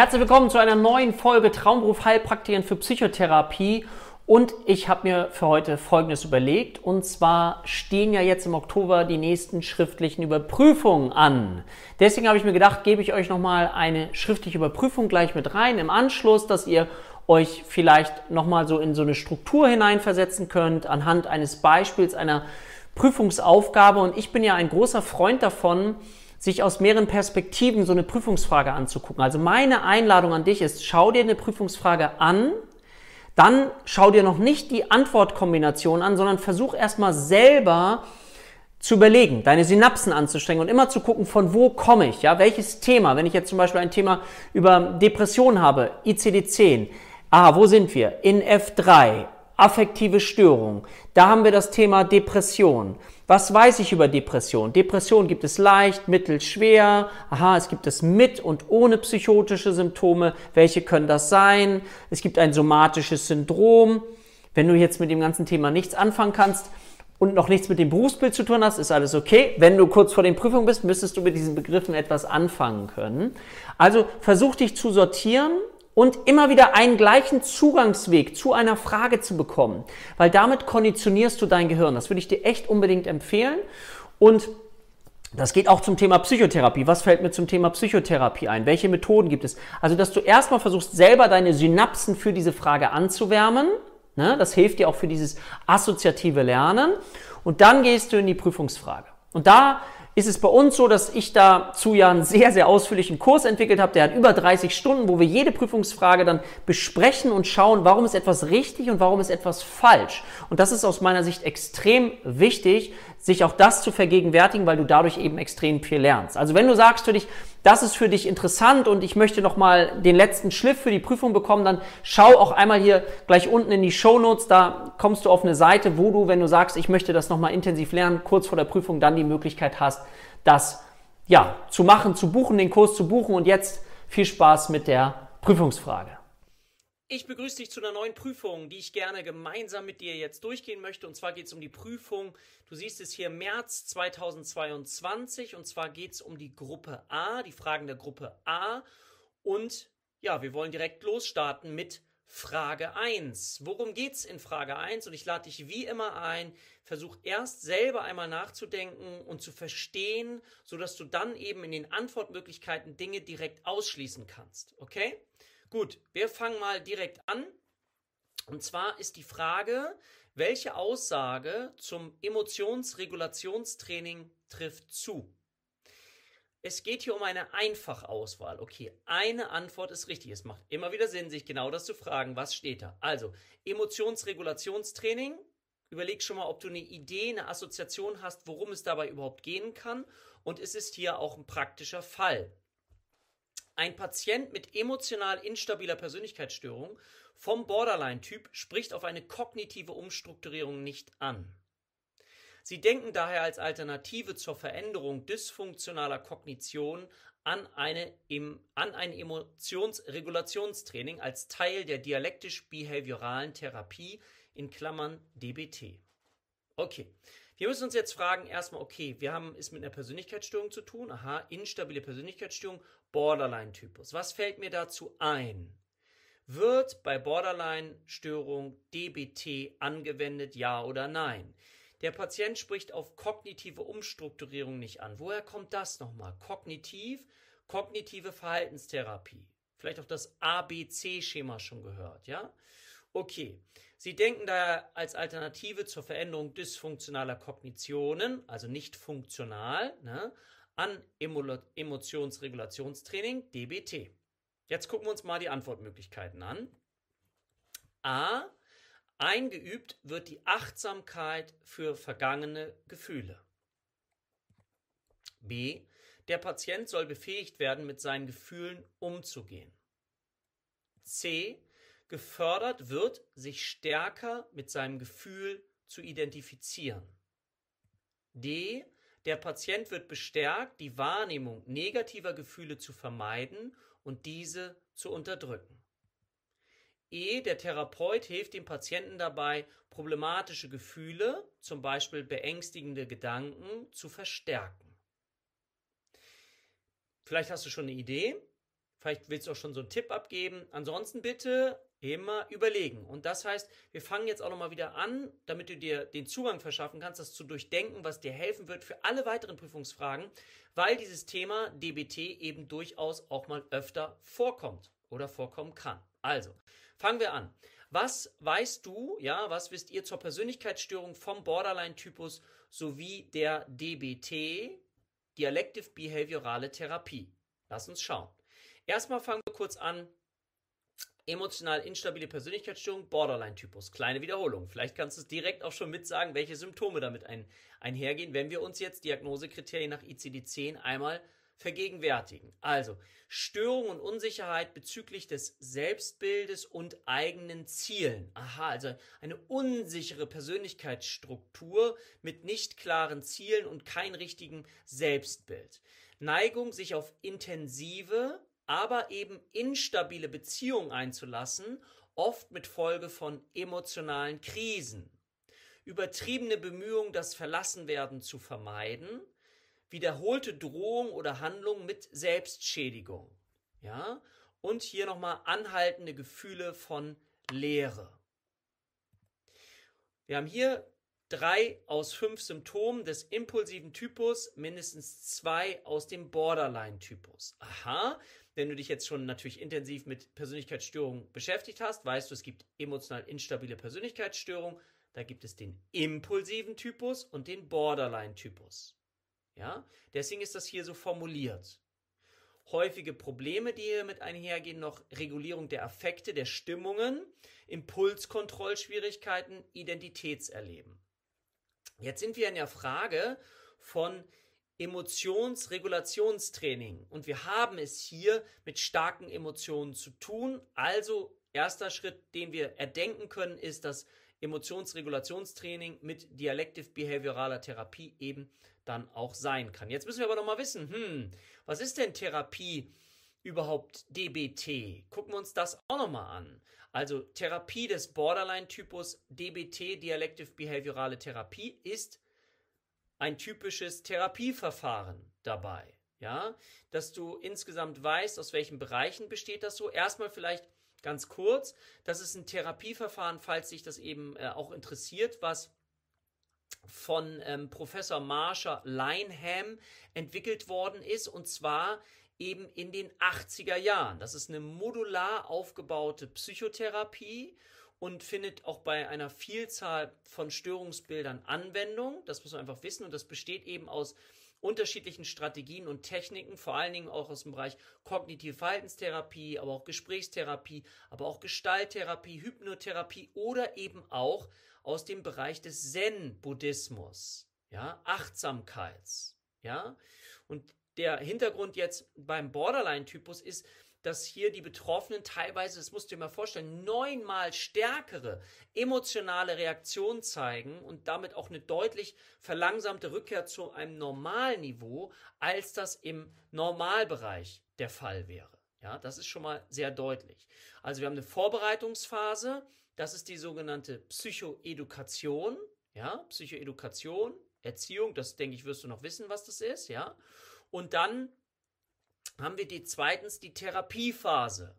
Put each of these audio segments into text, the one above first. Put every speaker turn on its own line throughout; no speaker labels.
Herzlich willkommen zu einer neuen Folge Traumberuf Heilpraktikerin für Psychotherapie. Und ich habe mir für heute Folgendes überlegt. Und zwar stehen ja jetzt im Oktober die nächsten schriftlichen Überprüfungen an. Deswegen habe ich mir gedacht, gebe ich euch nochmal eine schriftliche Überprüfung gleich mit rein im Anschluss, dass ihr euch vielleicht nochmal so in so eine Struktur hineinversetzen könnt anhand eines Beispiels einer Prüfungsaufgabe. Und ich bin ja ein großer Freund davon, sich aus mehreren Perspektiven so eine Prüfungsfrage anzugucken. Also meine Einladung an dich ist, schau dir eine Prüfungsfrage an, dann schau dir noch nicht die Antwortkombination an, sondern versuch erstmal selber zu überlegen, deine Synapsen anzustrengen und immer zu gucken, von wo komme ich, ja, welches Thema, wenn ich jetzt zum Beispiel ein Thema über Depression habe, ICD-10, ah, wo sind wir? In F3, affektive Störung, da haben wir das Thema Depression. Was weiß ich über Depression? Depression gibt es leicht, mittel, schwer. Aha, es gibt es mit und ohne psychotische Symptome. Welche können das sein? Es gibt ein somatisches Syndrom. Wenn du jetzt mit dem ganzen Thema nichts anfangen kannst und noch nichts mit dem Berufsbild zu tun hast, ist alles okay. Wenn du kurz vor den Prüfungen bist, müsstest du mit diesen Begriffen etwas anfangen können. Also versuch dich zu sortieren und immer wieder einen gleichen Zugangsweg zu einer Frage zu bekommen, weil damit konditionierst du dein Gehirn. Das würde ich dir echt unbedingt empfehlen und das geht auch zum Thema Psychotherapie. Was fällt mir zum Thema Psychotherapie ein? Welche Methoden gibt es? Also, dass du erstmal versuchst, selber deine Synapsen für diese Frage anzuwärmen. Ne? Das hilft dir auch für dieses assoziative Lernen. Und dann gehst du in die Prüfungsfrage. Und da ist es bei uns so, dass ich dazu ja einen sehr, sehr ausführlichen Kurs entwickelt habe. Der hat über 30 Stunden, wo wir jede Prüfungsfrage dann besprechen und schauen, warum ist etwas richtig und warum ist etwas falsch. Und das ist aus meiner Sicht extrem wichtig, sich auch das zu vergegenwärtigen, weil du dadurch eben extrem viel lernst. Also wenn du sagst für dich, das ist für dich interessant und ich möchte nochmal den letzten Schliff für die Prüfung bekommen, dann schau auch einmal hier gleich unten in die Show Notes. Da kommst du auf eine Seite, wo du, wenn du sagst, ich möchte das nochmal intensiv lernen, kurz vor der Prüfung dann die Möglichkeit hast, das ja, zu machen, zu buchen, den Kurs zu buchen. Und jetzt viel Spaß mit der Prüfungsfrage. Ich begrüße dich zu einer neuen Prüfung, die ich gerne gemeinsam mit dir jetzt durchgehen möchte. Und zwar geht es um die Prüfung, du siehst es hier, März 2022. Und zwar geht es um die Gruppe A, die Fragen der Gruppe A. Und ja, wir wollen direkt losstarten mit Frage 1. Worum geht es in Frage 1? Und ich lade dich wie immer ein, versuch erst selber einmal nachzudenken und zu verstehen, sodass du dann eben in den Antwortmöglichkeiten Dinge direkt ausschließen kannst. Okay? Gut, wir fangen mal direkt an. Und zwar ist die Frage, welche Aussage zum Emotionsregulationstraining trifft zu? Es geht hier um eine Einfachauswahl. Okay, eine Antwort ist richtig. Es macht immer wieder Sinn, sich genau das zu fragen, was steht da. Also, Emotionsregulationstraining. Überleg schon mal, ob du eine Idee, eine Assoziation hast, worum es dabei überhaupt gehen kann. Und es ist hier auch ein praktischer Fall. Ein Patient mit emotional instabiler Persönlichkeitsstörung vom Borderline-Typ spricht auf eine kognitive Umstrukturierung nicht an. Sie denken daher als Alternative zur Veränderung dysfunktionaler Kognition an, eine, an ein Emotionsregulationstraining als Teil der dialektisch-behavioralen Therapie in Klammern DBT. Okay, wir müssen uns jetzt fragen, erstmal, okay, wir haben es mit einer Persönlichkeitsstörung zu tun. Aha, instabile Persönlichkeitsstörung, Borderline-Typus. Was fällt mir dazu ein? Wird bei Borderline-Störung DBT angewendet, ja oder nein? Der Patient spricht auf kognitive Umstrukturierung nicht an. Woher kommt das nochmal? Kognitiv, kognitive Verhaltenstherapie. Vielleicht auch das ABC-Schema schon gehört, ja? Okay. Sie denken daher als Alternative zur Veränderung dysfunktionaler Kognitionen, also nicht funktional, ne, an Emotionsregulationstraining, DBT. Jetzt gucken wir uns mal die Antwortmöglichkeiten an. A. Eingeübt wird die Achtsamkeit für vergangene Gefühle. B. Der Patient soll befähigt werden, mit seinen Gefühlen umzugehen. C gefördert wird, sich stärker mit seinem Gefühl zu identifizieren. D. Der Patient wird bestärkt, die Wahrnehmung negativer Gefühle zu vermeiden und diese zu unterdrücken. E. Der Therapeut hilft dem Patienten dabei, problematische Gefühle, zum Beispiel beängstigende Gedanken, zu verstärken. Vielleicht hast du schon eine Idee. Vielleicht willst du auch schon so einen Tipp abgeben. Ansonsten bitte immer überlegen. Und das heißt, wir fangen jetzt auch nochmal wieder an, damit du dir den Zugang verschaffen kannst, das zu durchdenken, was dir helfen wird für alle weiteren Prüfungsfragen, weil dieses Thema DBT eben durchaus auch mal öfter vorkommt oder vorkommen kann. Also, fangen wir an. Was weißt du, ja, was wisst ihr zur Persönlichkeitsstörung vom Borderline-Typus sowie der DBT, Dialective Behaviorale Therapie? Lass uns schauen. Erstmal fangen wir kurz an. Emotional instabile Persönlichkeitsstörung, Borderline-Typus. Kleine Wiederholung. Vielleicht kannst du es direkt auch schon mitsagen, welche Symptome damit ein, einhergehen, wenn wir uns jetzt Diagnosekriterien nach ICD-10 einmal vergegenwärtigen. Also Störung und Unsicherheit bezüglich des Selbstbildes und eigenen Zielen. Aha, also eine unsichere Persönlichkeitsstruktur mit nicht klaren Zielen und kein richtigen Selbstbild. Neigung, sich auf intensive, aber eben instabile Beziehungen einzulassen, oft mit Folge von emotionalen Krisen. Übertriebene Bemühungen, das Verlassenwerden zu vermeiden, wiederholte Drohung oder Handlung mit Selbstschädigung. Ja? Und hier nochmal anhaltende Gefühle von Leere. Wir haben hier drei aus fünf Symptomen des impulsiven Typus, mindestens zwei aus dem Borderline-Typus. Aha, wenn du dich jetzt schon natürlich intensiv mit Persönlichkeitsstörungen beschäftigt hast, weißt du, es gibt emotional instabile Persönlichkeitsstörungen, da gibt es den impulsiven Typus und den Borderline-Typus. Ja, deswegen ist das hier so formuliert. Häufige Probleme, die hier mit einhergehen, noch Regulierung der Affekte, der Stimmungen, Impulskontrollschwierigkeiten, Identitätserleben. Jetzt sind wir in der Frage von Emotionsregulationstraining und wir haben es hier mit starken Emotionen zu tun. Also erster Schritt, den wir erdenken können, ist das Emotionsregulationstraining mit Dialective Behavioraler Therapie eben dann auch sein kann. Jetzt müssen wir aber noch mal wissen, hm, was ist denn Therapie überhaupt DBT? Gucken wir uns das auch noch mal an. Also Therapie des Borderline-Typus DBT, Dialective Behaviorale Therapie, ist ein typisches Therapieverfahren dabei. Ja, dass du insgesamt weißt, aus welchen Bereichen besteht das so. Erstmal vielleicht Ganz kurz, das ist ein Therapieverfahren, falls sich das eben äh, auch interessiert, was von ähm, Professor Marsha Lineham entwickelt worden ist, und zwar eben in den 80er Jahren. Das ist eine modular aufgebaute Psychotherapie und findet auch bei einer Vielzahl von Störungsbildern Anwendung. Das muss man einfach wissen und das besteht eben aus unterschiedlichen Strategien und Techniken, vor allen Dingen auch aus dem Bereich kognitive Verhaltenstherapie, aber auch Gesprächstherapie, aber auch Gestalttherapie, Hypnotherapie oder eben auch aus dem Bereich des Zen-Buddhismus, ja, Achtsamkeits, ja. Und der Hintergrund jetzt beim Borderline-Typus ist, dass hier die Betroffenen teilweise, das musst du dir mal vorstellen, neunmal stärkere emotionale Reaktionen zeigen und damit auch eine deutlich verlangsamte Rückkehr zu einem Normalniveau, als das im Normalbereich der Fall wäre. Ja, das ist schon mal sehr deutlich. Also wir haben eine Vorbereitungsphase, das ist die sogenannte Psychoedukation, ja, Psychoedukation, Erziehung, das denke ich, wirst du noch wissen, was das ist, ja. Und dann haben wir die zweitens die Therapiephase.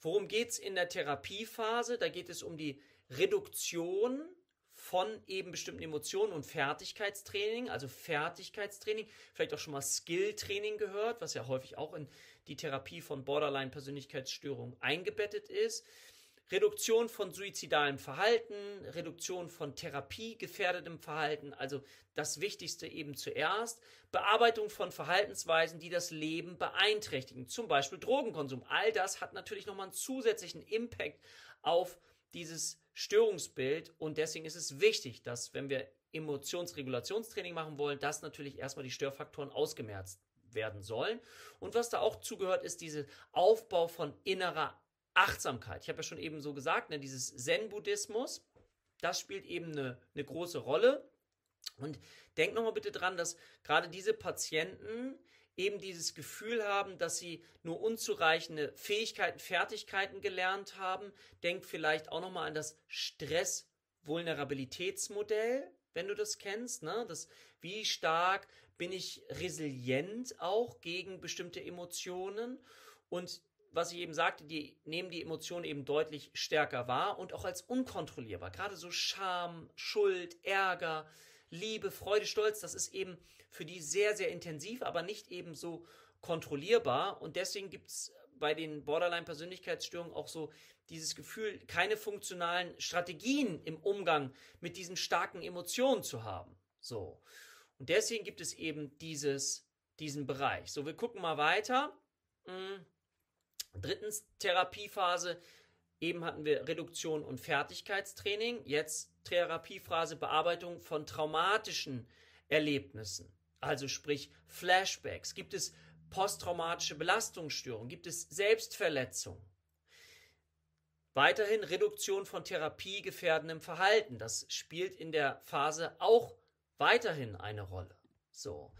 Worum geht's in der Therapiephase? Da geht es um die Reduktion von eben bestimmten Emotionen und Fertigkeitstraining, also Fertigkeitstraining, vielleicht auch schon mal Skilltraining gehört, was ja häufig auch in die Therapie von Borderline-Persönlichkeitsstörungen eingebettet ist. Reduktion von suizidalem Verhalten, Reduktion von therapiegefährdetem Verhalten, also das Wichtigste eben zuerst, Bearbeitung von Verhaltensweisen, die das Leben beeinträchtigen, zum Beispiel Drogenkonsum. All das hat natürlich nochmal einen zusätzlichen Impact auf dieses Störungsbild und deswegen ist es wichtig, dass wenn wir Emotionsregulationstraining machen wollen, dass natürlich erstmal die Störfaktoren ausgemerzt werden sollen. Und was da auch zugehört, ist dieser Aufbau von innerer Achtsamkeit. Ich habe ja schon eben so gesagt, ne, dieses Zen-Buddhismus, das spielt eben eine, eine große Rolle. Und denk nochmal bitte dran, dass gerade diese Patienten eben dieses Gefühl haben, dass sie nur unzureichende Fähigkeiten, Fertigkeiten gelernt haben. Denk vielleicht auch nochmal an das Stress-Vulnerabilitätsmodell, wenn du das kennst, ne? Das, wie stark bin ich resilient auch gegen bestimmte Emotionen? Und was ich eben sagte, die nehmen die Emotionen eben deutlich stärker wahr und auch als unkontrollierbar. Gerade so Scham, Schuld, Ärger, Liebe, Freude, Stolz, das ist eben für die sehr, sehr intensiv, aber nicht eben so kontrollierbar. Und deswegen gibt's bei den Borderline-Persönlichkeitsstörungen auch so dieses Gefühl, keine funktionalen Strategien im Umgang mit diesen starken Emotionen zu haben. So. Und deswegen gibt es eben dieses, diesen Bereich. So, wir gucken mal weiter. Hm. Drittens, Therapiephase. Eben hatten wir Reduktion und Fertigkeitstraining. Jetzt Therapiephase Bearbeitung von traumatischen Erlebnissen. Also sprich Flashbacks. Gibt es posttraumatische Belastungsstörungen? Gibt es Selbstverletzung? Weiterhin Reduktion von therapiegefährdendem Verhalten. Das spielt in der Phase auch weiterhin eine Rolle. So.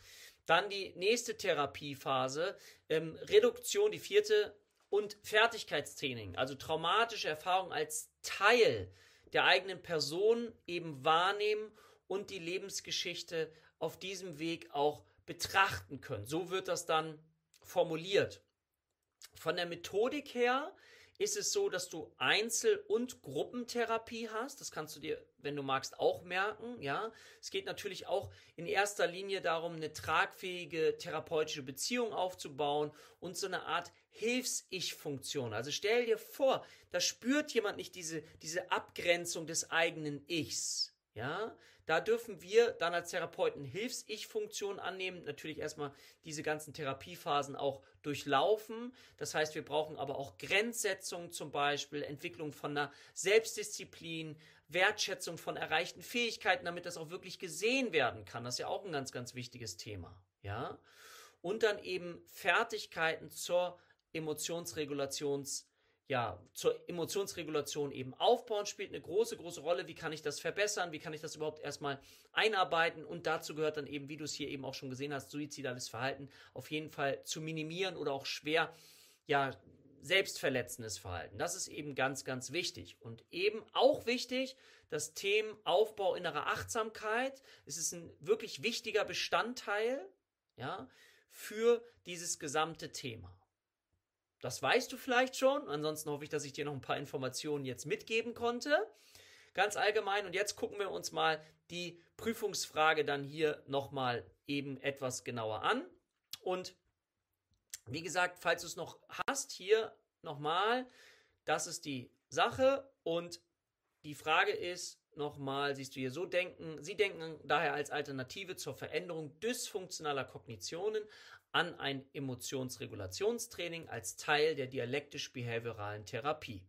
Dann die nächste Therapiephase, ähm, Reduktion, die vierte und Fertigkeitstraining, also traumatische Erfahrungen als Teil der eigenen Person eben wahrnehmen und die Lebensgeschichte auf diesem Weg auch betrachten können. So wird das dann formuliert. Von der Methodik her ist es so, dass du Einzel- und Gruppentherapie hast. Das kannst du dir, wenn du magst, auch merken. Ja, es geht natürlich auch in erster Linie darum, eine tragfähige therapeutische Beziehung aufzubauen und so eine Art Hilfs-Ich-Funktion. Also stell dir vor, da spürt jemand nicht diese, diese Abgrenzung des eigenen Ichs. Ja, da dürfen wir dann als Therapeuten Hilfs-Ich-Funktion annehmen, natürlich erstmal diese ganzen Therapiephasen auch durchlaufen. Das heißt, wir brauchen aber auch Grenzsetzung zum Beispiel, Entwicklung von einer Selbstdisziplin, Wertschätzung von erreichten Fähigkeiten, damit das auch wirklich gesehen werden kann. Das ist ja auch ein ganz, ganz wichtiges Thema. Ja, und dann eben Fertigkeiten zur Emotionsregulations- ja, zur Emotionsregulation eben aufbauen, spielt eine große, große Rolle. Wie kann ich das verbessern? Wie kann ich das überhaupt erstmal einarbeiten? Und dazu gehört dann eben, wie du es hier eben auch schon gesehen hast, suizidales Verhalten auf jeden Fall zu minimieren oder auch schwer, ja, selbstverletzendes Verhalten. Das ist eben ganz, ganz wichtig. Und eben auch wichtig, das Thema Aufbau innerer Achtsamkeit. Es ist ein wirklich wichtiger Bestandteil, ja, für dieses gesamte Thema. Das weißt du vielleicht schon. Ansonsten hoffe ich, dass ich dir noch ein paar Informationen jetzt mitgeben konnte. Ganz allgemein. Und jetzt gucken wir uns mal die Prüfungsfrage dann hier nochmal eben etwas genauer an. Und wie gesagt, falls du es noch hast, hier nochmal, das ist die Sache. Und die Frage ist, nochmal, siehst du hier so denken. Sie denken daher als Alternative zur Veränderung dysfunktionaler Kognitionen an ein Emotionsregulationstraining als Teil der dialektisch-behavioralen Therapie.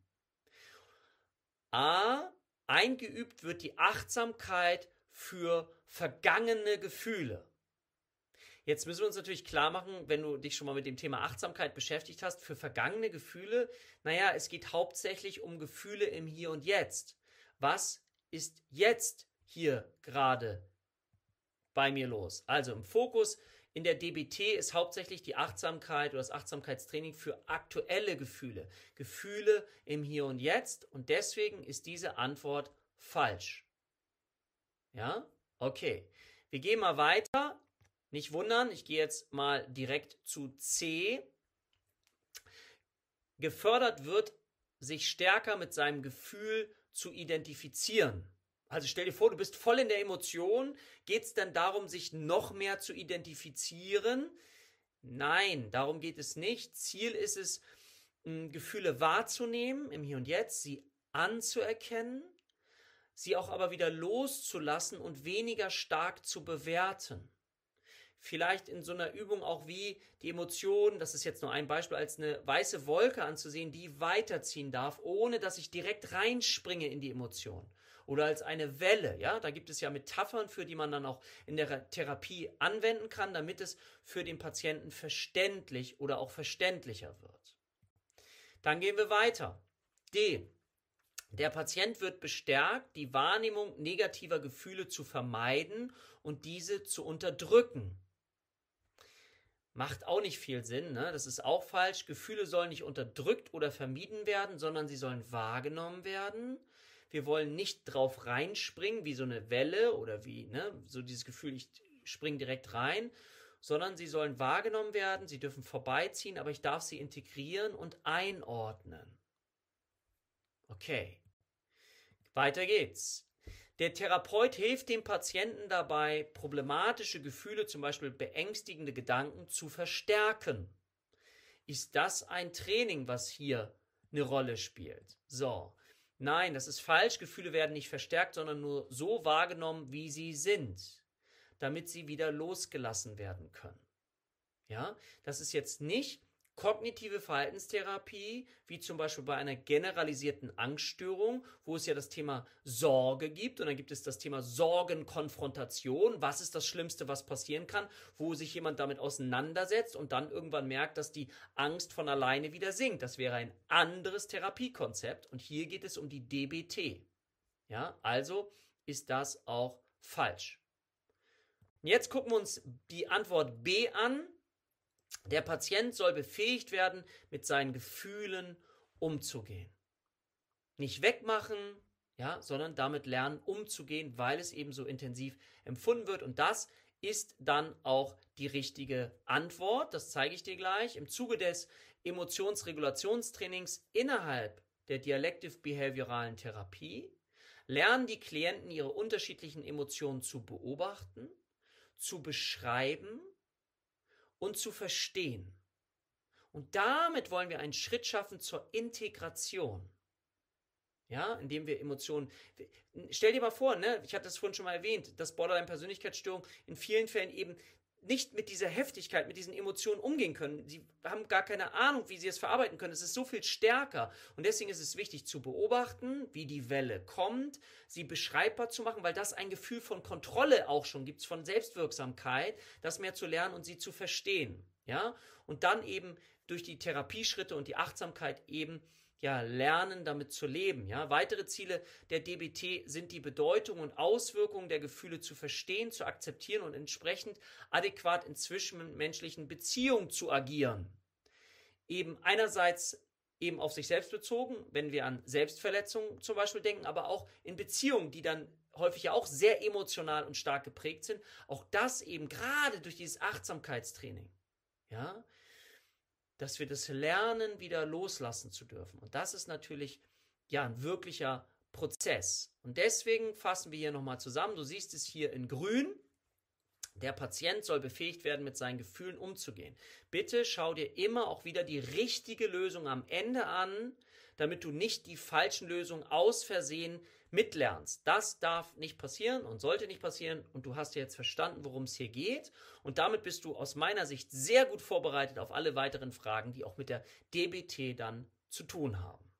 A. Eingeübt wird die Achtsamkeit für vergangene Gefühle. Jetzt müssen wir uns natürlich klar machen, wenn du dich schon mal mit dem Thema Achtsamkeit beschäftigt hast, für vergangene Gefühle, naja, es geht hauptsächlich um Gefühle im Hier und Jetzt. Was ist jetzt hier gerade bei mir los? Also im Fokus in der DBT ist hauptsächlich die Achtsamkeit oder das Achtsamkeitstraining für aktuelle Gefühle. Gefühle im Hier und Jetzt und deswegen ist diese Antwort falsch. Ja? Okay. Wir gehen mal weiter. Nicht wundern, ich gehe jetzt mal direkt zu C. Gefördert wird, sich stärker mit seinem Gefühl zu identifizieren. Also stell dir vor, du bist voll in der Emotion. Geht es dann darum, sich noch mehr zu identifizieren? Nein, darum geht es nicht. Ziel ist es, Gefühle wahrzunehmen im Hier und Jetzt, sie anzuerkennen, sie auch aber wieder loszulassen und weniger stark zu bewerten vielleicht in so einer Übung auch wie die Emotionen, das ist jetzt nur ein Beispiel, als eine weiße Wolke anzusehen, die weiterziehen darf, ohne dass ich direkt reinspringe in die Emotion. Oder als eine Welle, ja, da gibt es ja Metaphern, für die man dann auch in der Therapie anwenden kann, damit es für den Patienten verständlich oder auch verständlicher wird. Dann gehen wir weiter. D. Der Patient wird bestärkt, die Wahrnehmung negativer Gefühle zu vermeiden und diese zu unterdrücken. Macht auch nicht viel Sinn, ne? Das ist auch falsch. Gefühle sollen nicht unterdrückt oder vermieden werden, sondern sie sollen wahrgenommen werden. Wir wollen nicht drauf reinspringen, wie so eine Welle oder wie, ne, so dieses Gefühl, ich spring direkt rein, sondern sie sollen wahrgenommen werden, sie dürfen vorbeiziehen, aber ich darf sie integrieren und einordnen. Okay. Weiter geht's. Der Therapeut hilft dem Patienten dabei, problematische Gefühle, zum Beispiel beängstigende Gedanken, zu verstärken. Ist das ein Training, was hier eine Rolle spielt? So. Nein, das ist falsch. Gefühle werden nicht verstärkt, sondern nur so wahrgenommen, wie sie sind, damit sie wieder losgelassen werden können. Ja, das ist jetzt nicht kognitive Verhaltenstherapie, wie zum Beispiel bei einer generalisierten Angststörung, wo es ja das Thema Sorge gibt und dann gibt es das Thema Sorgenkonfrontation. Was ist das Schlimmste, was passieren kann, wo sich jemand damit auseinandersetzt und dann irgendwann merkt, dass die Angst von alleine wieder sinkt. Das wäre ein anderes Therapiekonzept und hier geht es um die DBT. Ja, also ist das auch falsch. Jetzt gucken wir uns die Antwort B an. Der Patient soll befähigt werden, mit seinen Gefühlen umzugehen. Nicht wegmachen, ja, sondern damit lernen, umzugehen, weil es eben so intensiv empfunden wird. Und das ist dann auch die richtige Antwort. Das zeige ich dir gleich. Im Zuge des Emotionsregulationstrainings innerhalb der Dialective-Behavioralen Therapie lernen die Klienten ihre unterschiedlichen Emotionen zu beobachten, zu beschreiben und zu verstehen. Und damit wollen wir einen Schritt schaffen zur Integration. Ja, indem wir Emotionen. Stell dir mal vor, ne, ich hatte das vorhin schon mal erwähnt, dass Borderline-Persönlichkeitsstörung in vielen Fällen eben nicht mit dieser Heftigkeit, mit diesen Emotionen umgehen können. Sie haben gar keine Ahnung, wie sie es verarbeiten können. Es ist so viel stärker. Und deswegen ist es wichtig zu beobachten, wie die Welle kommt, sie beschreibbar zu machen, weil das ein Gefühl von Kontrolle auch schon gibt, von Selbstwirksamkeit, das mehr zu lernen und sie zu verstehen. Ja? Und dann eben durch die Therapieschritte und die Achtsamkeit eben ja, lernen, damit zu leben. Ja, weitere Ziele der DBT sind die Bedeutung und Auswirkungen der Gefühle zu verstehen, zu akzeptieren und entsprechend adäquat in zwischenmenschlichen Beziehungen zu agieren. Eben einerseits eben auf sich selbst bezogen, wenn wir an Selbstverletzungen zum Beispiel denken, aber auch in Beziehungen, die dann häufig ja auch sehr emotional und stark geprägt sind. Auch das eben gerade durch dieses Achtsamkeitstraining. Ja, dass wir das lernen, wieder loslassen zu dürfen. Und das ist natürlich ja ein wirklicher Prozess. Und deswegen fassen wir hier nochmal zusammen. Du siehst es hier in grün. Der Patient soll befähigt werden, mit seinen Gefühlen umzugehen. Bitte schau dir immer auch wieder die richtige Lösung am Ende an, damit du nicht die falschen Lösungen aus Versehen mitlernst. Das darf nicht passieren und sollte nicht passieren und du hast jetzt verstanden, worum es hier geht und damit bist du aus meiner Sicht sehr gut vorbereitet auf alle weiteren Fragen, die auch mit der DBT dann zu tun haben.